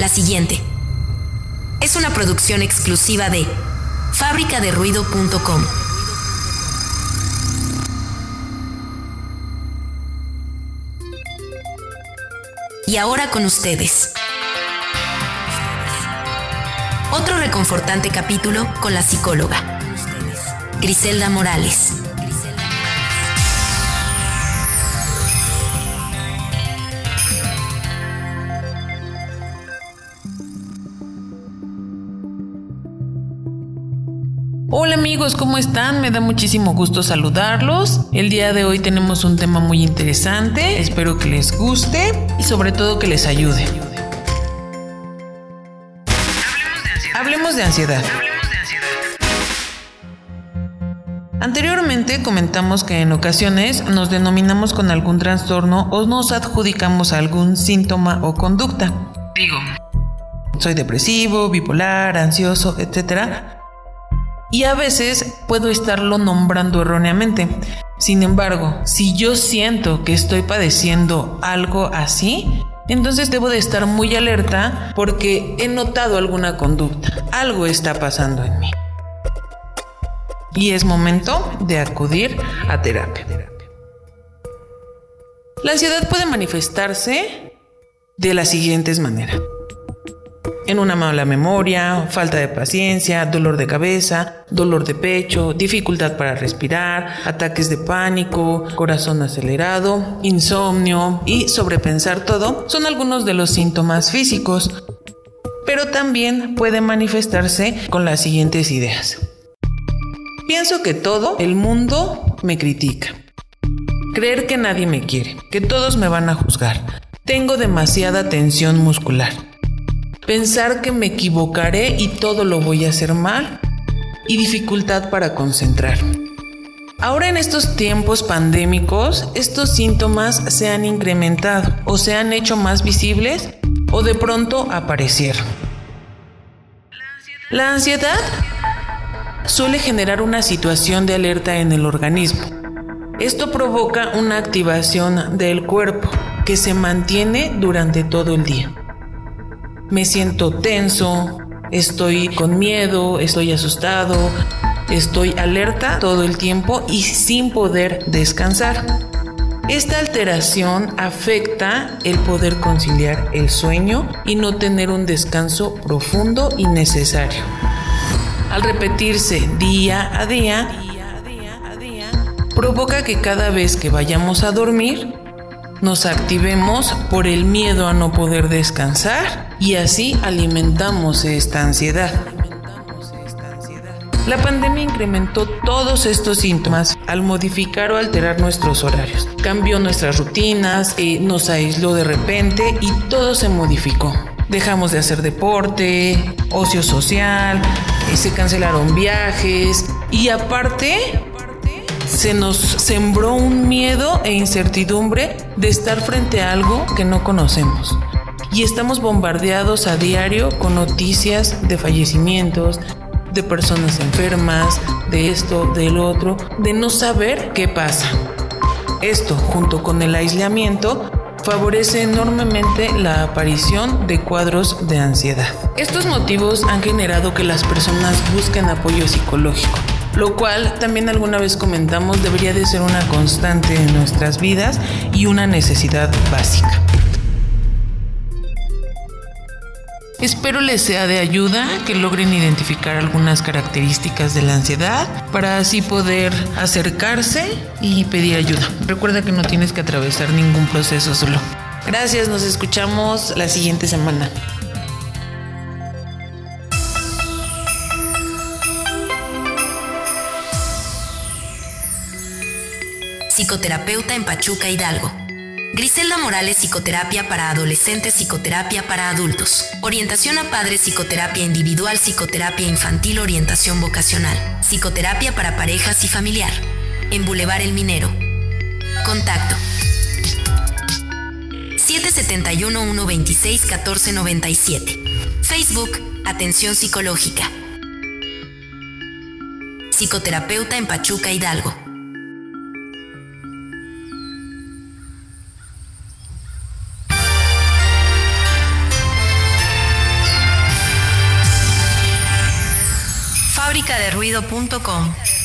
La siguiente es una producción exclusiva de fábricaderuido.com. Y ahora con ustedes. Otro reconfortante capítulo con la psicóloga, Griselda Morales. Hola amigos, ¿cómo están? Me da muchísimo gusto saludarlos. El día de hoy tenemos un tema muy interesante, espero que les guste y sobre todo que les ayude. Hablemos de ansiedad. Anteriormente comentamos que en ocasiones nos denominamos con algún trastorno o nos adjudicamos a algún síntoma o conducta. Digo, soy depresivo, bipolar, ansioso, etc y a veces puedo estarlo nombrando erróneamente. Sin embargo, si yo siento que estoy padeciendo algo así, entonces debo de estar muy alerta porque he notado alguna conducta. Algo está pasando en mí. Y es momento de acudir a terapia. La ansiedad puede manifestarse de las siguientes maneras en una mala memoria, falta de paciencia, dolor de cabeza, dolor de pecho, dificultad para respirar, ataques de pánico, corazón acelerado, insomnio y sobrepensar todo son algunos de los síntomas físicos, pero también puede manifestarse con las siguientes ideas. Pienso que todo el mundo me critica. Creer que nadie me quiere, que todos me van a juzgar. Tengo demasiada tensión muscular pensar que me equivocaré y todo lo voy a hacer mal y dificultad para concentrarme. Ahora en estos tiempos pandémicos, estos síntomas se han incrementado o se han hecho más visibles o de pronto aparecieron. La ansiedad suele generar una situación de alerta en el organismo. Esto provoca una activación del cuerpo que se mantiene durante todo el día me siento tenso, estoy con miedo, estoy asustado, estoy alerta todo el tiempo y sin poder descansar. Esta alteración afecta el poder conciliar el sueño y no tener un descanso profundo y necesario. Al repetirse día a día, provoca que cada vez que vayamos a dormir, nos activemos por el miedo a no poder descansar y así alimentamos esta ansiedad. La pandemia incrementó todos estos síntomas al modificar o alterar nuestros horarios. Cambió nuestras rutinas, eh, nos aisló de repente y todo se modificó. Dejamos de hacer deporte, ocio social, eh, se cancelaron viajes y aparte se nos sembró un miedo e incertidumbre de estar frente a algo que no conocemos. Y estamos bombardeados a diario con noticias de fallecimientos, de personas enfermas, de esto, del otro, de no saber qué pasa. Esto, junto con el aislamiento, favorece enormemente la aparición de cuadros de ansiedad. Estos motivos han generado que las personas busquen apoyo psicológico lo cual también alguna vez comentamos debería de ser una constante en nuestras vidas y una necesidad básica. Espero les sea de ayuda que logren identificar algunas características de la ansiedad para así poder acercarse y pedir ayuda. Recuerda que no tienes que atravesar ningún proceso solo. Gracias, nos escuchamos la siguiente semana. Psicoterapeuta en Pachuca Hidalgo. Griselda Morales, psicoterapia para adolescentes, psicoterapia para adultos. Orientación a padres, psicoterapia individual, psicoterapia infantil, orientación vocacional. Psicoterapia para parejas y familiar. En Boulevard El Minero. Contacto. 771-126-1497. Facebook, Atención Psicológica. Psicoterapeuta en Pachuca Hidalgo. Fábricaderuido.com